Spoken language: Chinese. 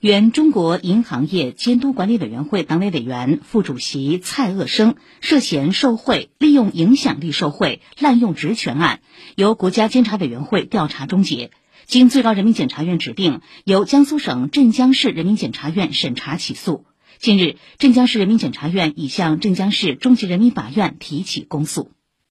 原中国银行业监督管理委员会党委委员副主席蔡鄂生涉嫌受贿利用影响力受贿滥用职权案由国家监察委员会调查终结。经最高人民检察院指定由江苏省镇江市人民检察院审查起诉。近日镇江市人民检察院已向镇江市中级人民法院提起公诉。